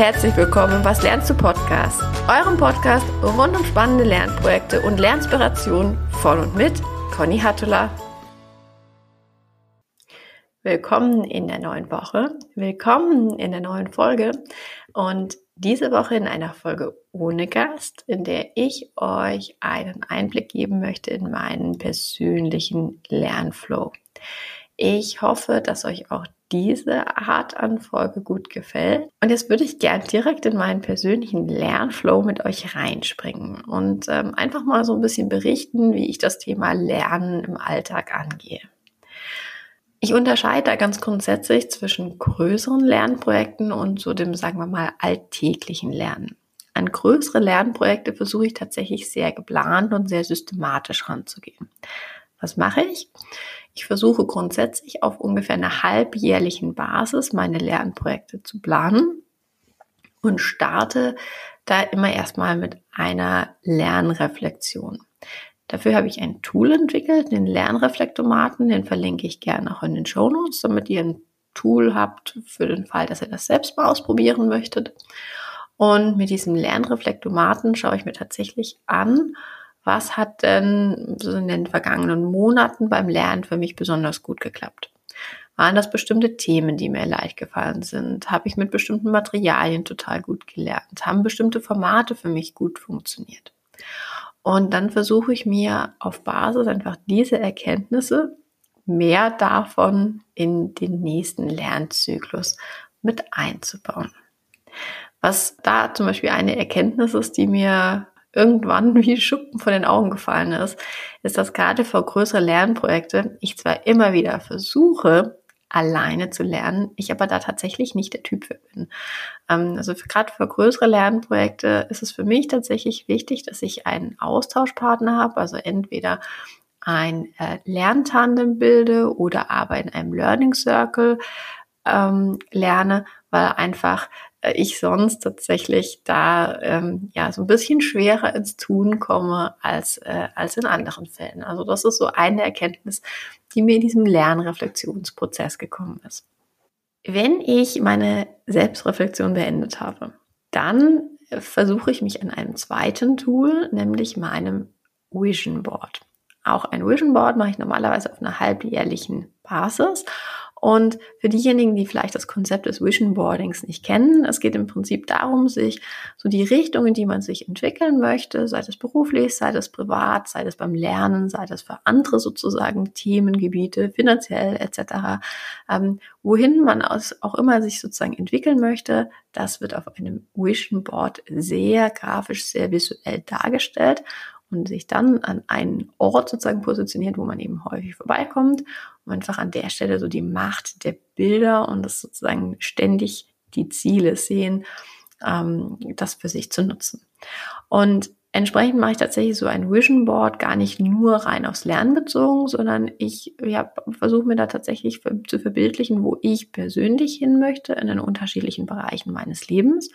herzlich willkommen im Was lernst du Podcast, eurem Podcast rund um spannende Lernprojekte und Lernspirationen von und mit Conny Hattula. Willkommen in der neuen Woche, willkommen in der neuen Folge und diese Woche in einer Folge ohne Gast, in der ich euch einen Einblick geben möchte in meinen persönlichen Lernflow. Ich hoffe, dass euch auch diese Art an Folge gut gefällt. Und jetzt würde ich gern direkt in meinen persönlichen Lernflow mit euch reinspringen und ähm, einfach mal so ein bisschen berichten, wie ich das Thema Lernen im Alltag angehe. Ich unterscheide da ganz grundsätzlich zwischen größeren Lernprojekten und so dem, sagen wir mal, alltäglichen Lernen. An größere Lernprojekte versuche ich tatsächlich sehr geplant und sehr systematisch ranzugehen. Was mache ich? Ich versuche grundsätzlich auf ungefähr einer halbjährlichen Basis meine Lernprojekte zu planen und starte da immer erstmal mit einer Lernreflexion. Dafür habe ich ein Tool entwickelt, den Lernreflektomaten, den verlinke ich gerne auch in den Show Notes, damit ihr ein Tool habt für den Fall, dass ihr das selbst mal ausprobieren möchtet. Und mit diesem Lernreflektomaten schaue ich mir tatsächlich an, was hat denn so in den vergangenen Monaten beim Lernen für mich besonders gut geklappt? Waren das bestimmte Themen, die mir leicht gefallen sind? Habe ich mit bestimmten Materialien total gut gelernt? Haben bestimmte Formate für mich gut funktioniert? Und dann versuche ich mir auf Basis einfach diese Erkenntnisse mehr davon in den nächsten Lernzyklus mit einzubauen. Was da zum Beispiel eine Erkenntnis ist, die mir irgendwann wie Schuppen von den Augen gefallen ist, ist, dass gerade für größere Lernprojekte ich zwar immer wieder versuche, alleine zu lernen, ich aber da tatsächlich nicht der Typ für bin. Ähm, also gerade für größere Lernprojekte ist es für mich tatsächlich wichtig, dass ich einen Austauschpartner habe, also entweder ein äh, Lerntandem bilde oder aber in einem Learning Circle ähm, lerne, weil einfach ich sonst tatsächlich da ähm, ja so ein bisschen schwerer ins Tun komme als, äh, als in anderen Fällen. Also das ist so eine Erkenntnis, die mir in diesem Lernreflexionsprozess gekommen ist. Wenn ich meine Selbstreflexion beendet habe, dann versuche ich mich an einem zweiten Tool, nämlich meinem Vision Board. Auch ein Vision Board mache ich normalerweise auf einer halbjährlichen Basis und für diejenigen, die vielleicht das Konzept des Vision Boardings nicht kennen, es geht im Prinzip darum, sich so die Richtung, in die man sich entwickeln möchte, sei das beruflich, sei das privat, sei das beim Lernen, sei das für andere sozusagen Themengebiete, finanziell etc., ähm, wohin man auch immer sich sozusagen entwickeln möchte, das wird auf einem Vision Board sehr grafisch, sehr visuell dargestellt und sich dann an einen Ort sozusagen positioniert, wo man eben häufig vorbeikommt, um einfach an der Stelle so die Macht der Bilder und das sozusagen ständig die Ziele sehen, ähm, das für sich zu nutzen. Und entsprechend mache ich tatsächlich so ein Vision Board gar nicht nur rein aufs Lernen bezogen, sondern ich ja, versuche mir da tatsächlich zu verbildlichen, wo ich persönlich hin möchte in den unterschiedlichen Bereichen meines Lebens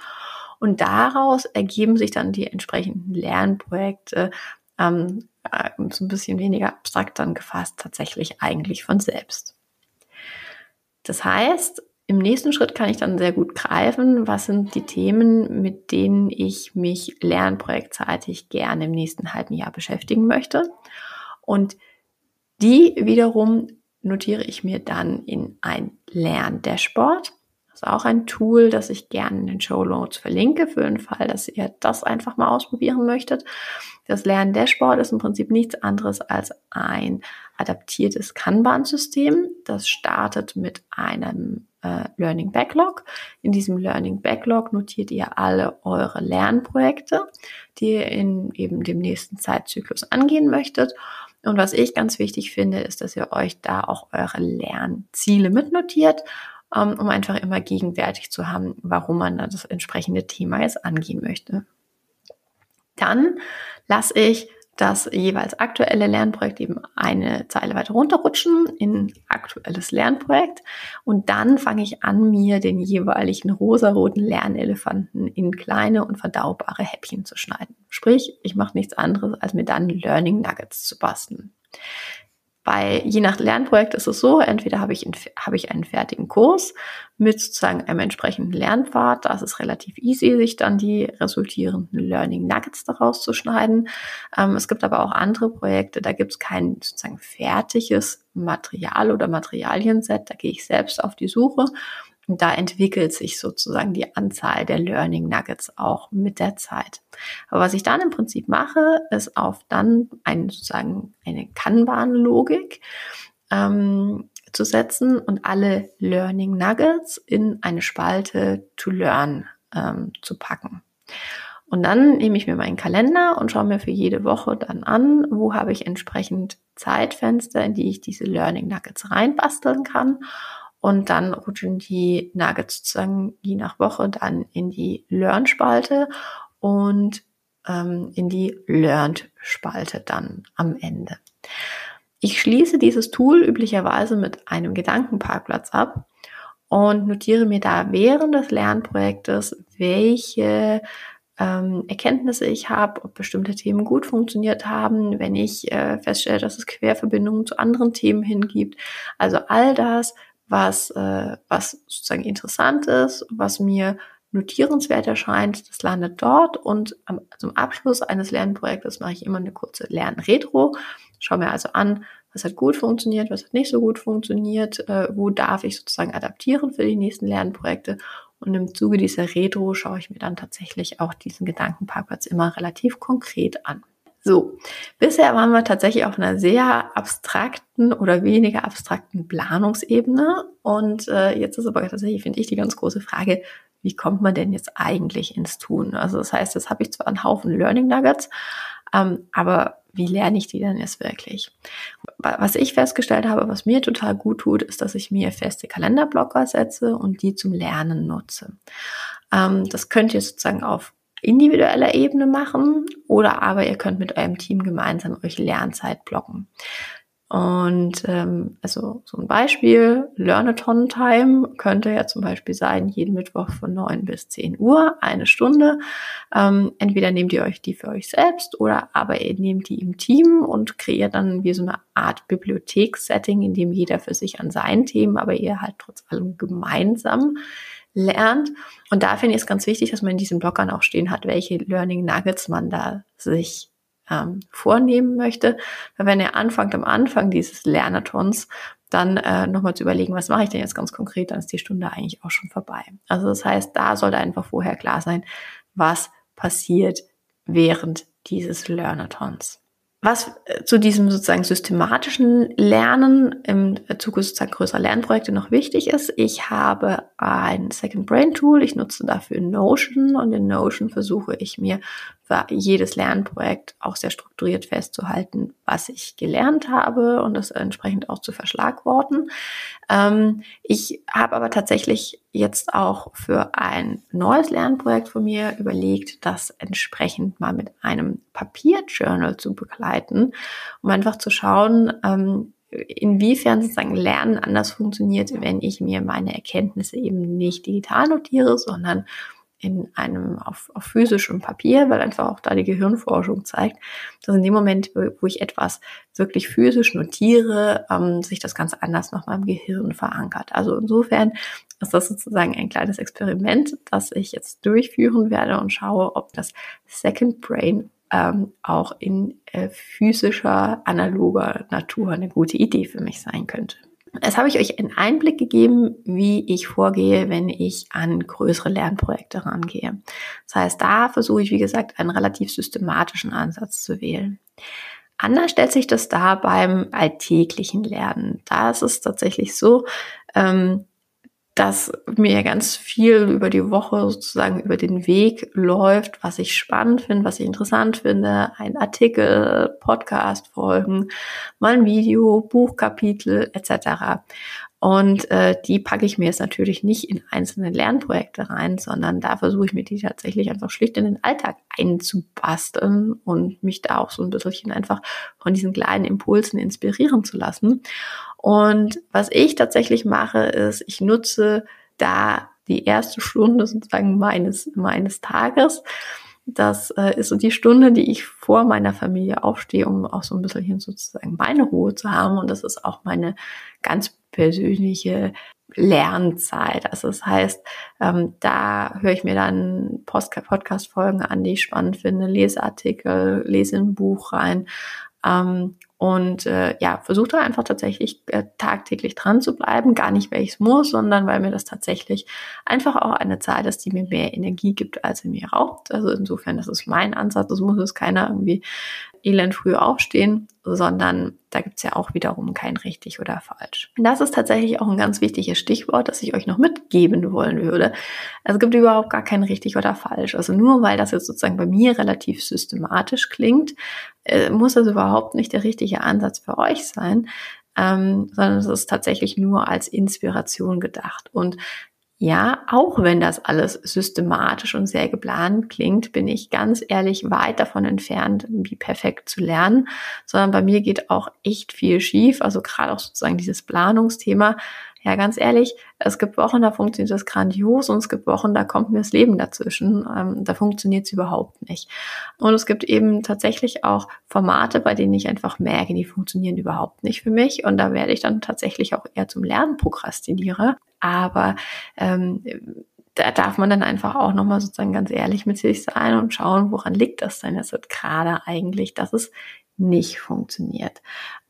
und daraus ergeben sich dann die entsprechenden Lernprojekte, ähm, äh, so ein bisschen weniger abstrakt dann gefasst, tatsächlich eigentlich von selbst. Das heißt, im nächsten Schritt kann ich dann sehr gut greifen, was sind die Themen, mit denen ich mich lernprojektseitig gerne im nächsten halben Jahr beschäftigen möchte. Und die wiederum notiere ich mir dann in ein Lerndashboard. Das ist auch ein Tool, das ich gerne in den Show Notes verlinke, für den Fall, dass ihr das einfach mal ausprobieren möchtet. Das Lernen-Dashboard ist im Prinzip nichts anderes als ein adaptiertes Kanban-System. Das startet mit einem äh, Learning Backlog. In diesem Learning Backlog notiert ihr alle eure Lernprojekte, die ihr in eben dem nächsten Zeitzyklus angehen möchtet. Und was ich ganz wichtig finde, ist, dass ihr euch da auch eure Lernziele mitnotiert um einfach immer gegenwärtig zu haben, warum man das entsprechende Thema jetzt angehen möchte. Dann lasse ich das jeweils aktuelle Lernprojekt eben eine Zeile weiter runterrutschen in aktuelles Lernprojekt und dann fange ich an, mir den jeweiligen rosaroten Lernelefanten in kleine und verdaubare Häppchen zu schneiden. Sprich, ich mache nichts anderes, als mir dann Learning Nuggets zu basteln. Bei je nach Lernprojekt ist es so, entweder habe ich, einen, habe ich einen fertigen Kurs mit sozusagen einem entsprechenden Lernpfad. Da ist es relativ easy, sich dann die resultierenden Learning Nuggets daraus zu schneiden. Ähm, es gibt aber auch andere Projekte, da gibt es kein sozusagen fertiges Material oder Materialienset. Da gehe ich selbst auf die Suche und da entwickelt sich sozusagen die Anzahl der Learning Nuggets auch mit der Zeit. Aber was ich dann im Prinzip mache, ist auf dann ein, sozusagen eine Kanban-Logik ähm, zu setzen und alle Learning Nuggets in eine Spalte to learn ähm, zu packen. Und dann nehme ich mir meinen Kalender und schaue mir für jede Woche dann an, wo habe ich entsprechend Zeitfenster, in die ich diese Learning Nuggets reinbasteln kann und dann rutschen die Nuggets sozusagen je nach Woche dann in die Learn-Spalte und ähm, in die Learned-Spalte dann am Ende. Ich schließe dieses Tool üblicherweise mit einem Gedankenparkplatz ab und notiere mir da während des Lernprojektes, welche ähm, Erkenntnisse ich habe, ob bestimmte Themen gut funktioniert haben, wenn ich äh, feststelle, dass es Querverbindungen zu anderen Themen hingibt. Also all das, was, äh, was sozusagen interessant ist, was mir notierenswert erscheint, das landet dort und am, zum Abschluss eines Lernprojektes mache ich immer eine kurze Lernretro. Schaue mir also an, was hat gut funktioniert, was hat nicht so gut funktioniert, äh, wo darf ich sozusagen adaptieren für die nächsten Lernprojekte. Und im Zuge dieser Retro schaue ich mir dann tatsächlich auch diesen Gedankenparkplatz immer relativ konkret an. So, bisher waren wir tatsächlich auf einer sehr abstrakten oder weniger abstrakten Planungsebene. Und äh, jetzt ist aber tatsächlich, finde ich, die ganz große Frage, wie kommt man denn jetzt eigentlich ins Tun? Also das heißt, jetzt habe ich zwar einen Haufen Learning Nuggets, ähm, aber wie lerne ich die denn jetzt wirklich? Was ich festgestellt habe, was mir total gut tut, ist, dass ich mir feste Kalenderblocker setze und die zum Lernen nutze. Ähm, das könnt ihr sozusagen auf individueller Ebene machen oder aber ihr könnt mit eurem Team gemeinsam euch Lernzeit blocken. Und ähm, also so ein Beispiel, Learnathon Time könnte ja zum Beispiel sein, jeden Mittwoch von 9 bis 10 Uhr, eine Stunde. Ähm, entweder nehmt ihr euch die für euch selbst oder aber ihr nehmt die im Team und kreiert dann wie so eine Art Bibliothekssetting, in dem jeder für sich an seinen Themen, aber ihr halt trotz allem gemeinsam lernt. Und da finde ich es ganz wichtig, dass man in diesen Blockern auch stehen hat, welche Learning Nuggets man da sich ähm, vornehmen möchte. Weil wenn ihr anfangt am Anfang dieses Lernathons, dann äh, nochmal zu überlegen, was mache ich denn jetzt ganz konkret, dann ist die Stunde eigentlich auch schon vorbei. Also das heißt, da sollte einfach vorher klar sein, was passiert während dieses Lernathons. Was äh, zu diesem sozusagen systematischen Lernen im Zuge sozusagen größerer Lernprojekte noch wichtig ist, ich habe ein Second Brain Tool, ich nutze dafür Notion und in Notion versuche ich mir für jedes Lernprojekt auch sehr strukturiert festzuhalten, was ich gelernt habe und das entsprechend auch zu verschlagworten. Ähm, ich habe aber tatsächlich jetzt auch für ein neues Lernprojekt von mir überlegt, das entsprechend mal mit einem Papierjournal zu begleiten, um einfach zu schauen, ähm, inwiefern sozusagen Lernen anders funktioniert, wenn ich mir meine Erkenntnisse eben nicht digital notiere, sondern in einem auf, auf physischem Papier, weil einfach auch da die Gehirnforschung zeigt, dass in dem Moment, wo ich etwas wirklich physisch notiere, ähm, sich das ganz anders nochmal im Gehirn verankert. Also insofern ist das sozusagen ein kleines Experiment, das ich jetzt durchführen werde und schaue, ob das Second Brain ähm, auch in äh, physischer, analoger Natur eine gute Idee für mich sein könnte. Jetzt habe ich euch einen Einblick gegeben, wie ich vorgehe, wenn ich an größere Lernprojekte rangehe. Das heißt, da versuche ich, wie gesagt, einen relativ systematischen Ansatz zu wählen. Anders stellt sich das da beim alltäglichen Lernen. Da ist es tatsächlich so, ähm, dass mir ganz viel über die Woche sozusagen über den Weg läuft, was ich spannend finde, was ich interessant finde, ein Artikel, Podcast-Folgen, mal ein Video, Buchkapitel etc. Und äh, die packe ich mir jetzt natürlich nicht in einzelne Lernprojekte rein, sondern da versuche ich mir die tatsächlich einfach schlicht in den Alltag einzubasteln und mich da auch so ein bisschen einfach von diesen kleinen Impulsen inspirieren zu lassen. Und was ich tatsächlich mache, ist, ich nutze da die erste Stunde sozusagen meines, meines Tages Das äh, ist so die Stunde, die ich vor meiner Familie aufstehe, um auch so ein bisschen sozusagen meine Ruhe zu haben. Und das ist auch meine ganz persönliche Lernzeit. Also das heißt, ähm, da höre ich mir dann Podcast-Folgen an, die ich spannend finde, lese Artikel, lese ein Buch rein ähm, und äh, ja, versuche da einfach tatsächlich äh, tagtäglich dran zu bleiben. Gar nicht, weil ich es muss, sondern weil mir das tatsächlich einfach auch eine Zeit ist, die mir mehr Energie gibt, als sie mir raubt. Also insofern, das ist mein Ansatz. Das muss es keiner irgendwie elend früh aufstehen, sondern da gibt's ja auch wiederum kein richtig oder falsch. Und das ist tatsächlich auch ein ganz wichtiges Stichwort, das ich euch noch mitgeben wollen würde. Also es gibt überhaupt gar kein richtig oder falsch. Also nur weil das jetzt sozusagen bei mir relativ systematisch klingt, äh, muss das überhaupt nicht der richtige Ansatz für euch sein, ähm, sondern es ist tatsächlich nur als Inspiration gedacht. Und ja, auch wenn das alles systematisch und sehr geplant klingt, bin ich ganz ehrlich weit davon entfernt, wie perfekt zu lernen, sondern bei mir geht auch echt viel schief. Also gerade auch sozusagen dieses Planungsthema. Ja, ganz ehrlich, es gibt Wochen, da funktioniert das grandios und es gibt Wochen, da kommt mir das Leben dazwischen. Ähm, da funktioniert es überhaupt nicht. Und es gibt eben tatsächlich auch Formate, bei denen ich einfach merke, die funktionieren überhaupt nicht für mich. Und da werde ich dann tatsächlich auch eher zum Lernprokrastinierer. Aber ähm, da darf man dann einfach auch nochmal sozusagen ganz ehrlich mit sich sein und schauen, woran liegt das denn jetzt gerade eigentlich, dass es nicht funktioniert.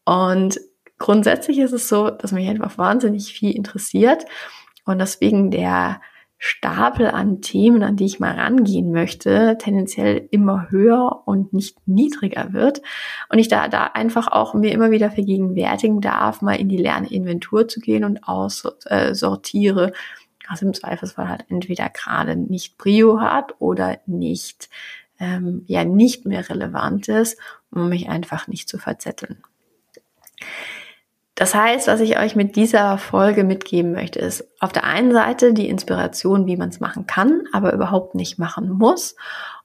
Und grundsätzlich ist es so, dass mich einfach wahnsinnig viel interessiert und deswegen der Stapel an Themen, an die ich mal rangehen möchte, tendenziell immer höher und nicht niedriger wird. Und ich da, da einfach auch mir immer wieder vergegenwärtigen darf, mal in die Lerninventur zu gehen und aussortiere, äh, was im Zweifelsfall halt entweder gerade nicht Brio hat oder nicht, ähm, ja, nicht mehr relevant ist, um mich einfach nicht zu verzetteln. Das heißt, was ich euch mit dieser Folge mitgeben möchte, ist auf der einen Seite die Inspiration, wie man es machen kann, aber überhaupt nicht machen muss.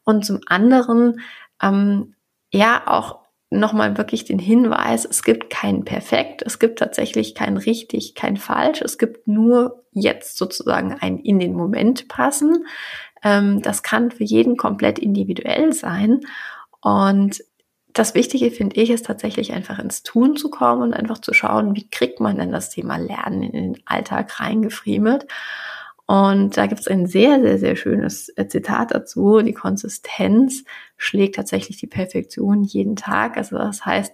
Und zum anderen, ähm, ja, auch nochmal wirklich den Hinweis, es gibt kein Perfekt, es gibt tatsächlich kein richtig, kein falsch, es gibt nur jetzt sozusagen ein in den Moment passen. Ähm, das kann für jeden komplett individuell sein. Und das Wichtige finde ich ist tatsächlich einfach ins Tun zu kommen und einfach zu schauen, wie kriegt man denn das Thema Lernen in den Alltag reingefriemelt. Und da gibt es ein sehr, sehr, sehr schönes äh, Zitat dazu. Die Konsistenz schlägt tatsächlich die Perfektion jeden Tag. Also das heißt,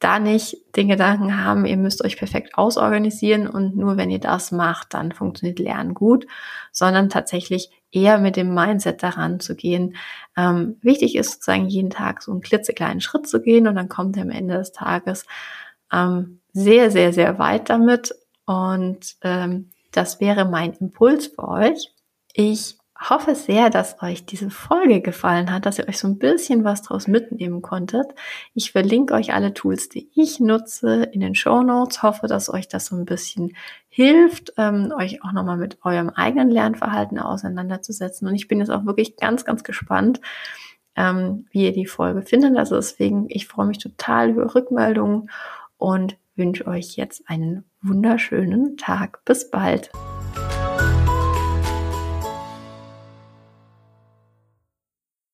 da nicht den Gedanken haben, ihr müsst euch perfekt ausorganisieren und nur wenn ihr das macht, dann funktioniert Lernen gut, sondern tatsächlich eher mit dem Mindset daran zu gehen. Ähm, wichtig ist sozusagen jeden Tag so einen klitzekleinen Schritt zu gehen und dann kommt ihr am Ende des Tages ähm, sehr, sehr, sehr weit damit. Und ähm, das wäre mein Impuls für euch. Ich hoffe sehr, dass euch diese Folge gefallen hat, dass ihr euch so ein bisschen was draus mitnehmen konntet. Ich verlinke euch alle Tools, die ich nutze, in den Show Notes. Hoffe, dass euch das so ein bisschen hilft, ähm, euch auch nochmal mit eurem eigenen Lernverhalten auseinanderzusetzen. Und ich bin jetzt auch wirklich ganz, ganz gespannt, ähm, wie ihr die Folge findet. Also deswegen, ich freue mich total über Rückmeldungen und wünsche euch jetzt einen wunderschönen Tag. Bis bald.